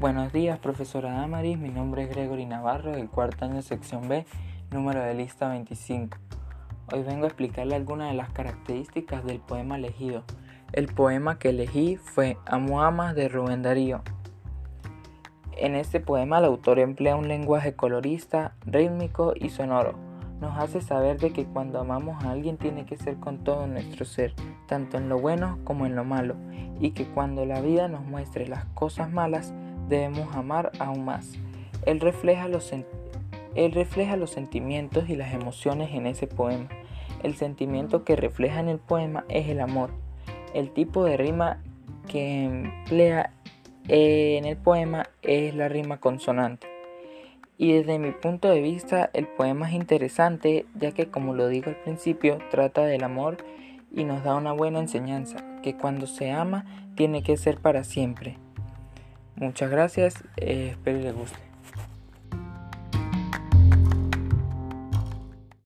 Buenos días, profesora Damaris. Mi nombre es Gregory Navarro, del cuarto año sección B, número de lista 25. Hoy vengo a explicarle algunas de las características del poema elegido. El poema que elegí fue Amo Amas de Rubén Darío. En este poema el autor emplea un lenguaje colorista, rítmico y sonoro. Nos hace saber de que cuando amamos a alguien tiene que ser con todo nuestro ser, tanto en lo bueno como en lo malo, y que cuando la vida nos muestre las cosas malas, debemos amar aún más. Él refleja los, él refleja los sentimientos y las emociones en ese poema. El sentimiento que refleja en el poema es el amor. El tipo de rima que emplea en el poema es la rima consonante. Y desde mi punto de vista el poema es interesante ya que como lo digo al principio trata del amor y nos da una buena enseñanza, que cuando se ama tiene que ser para siempre. Muchas gracias, eh, espero les guste.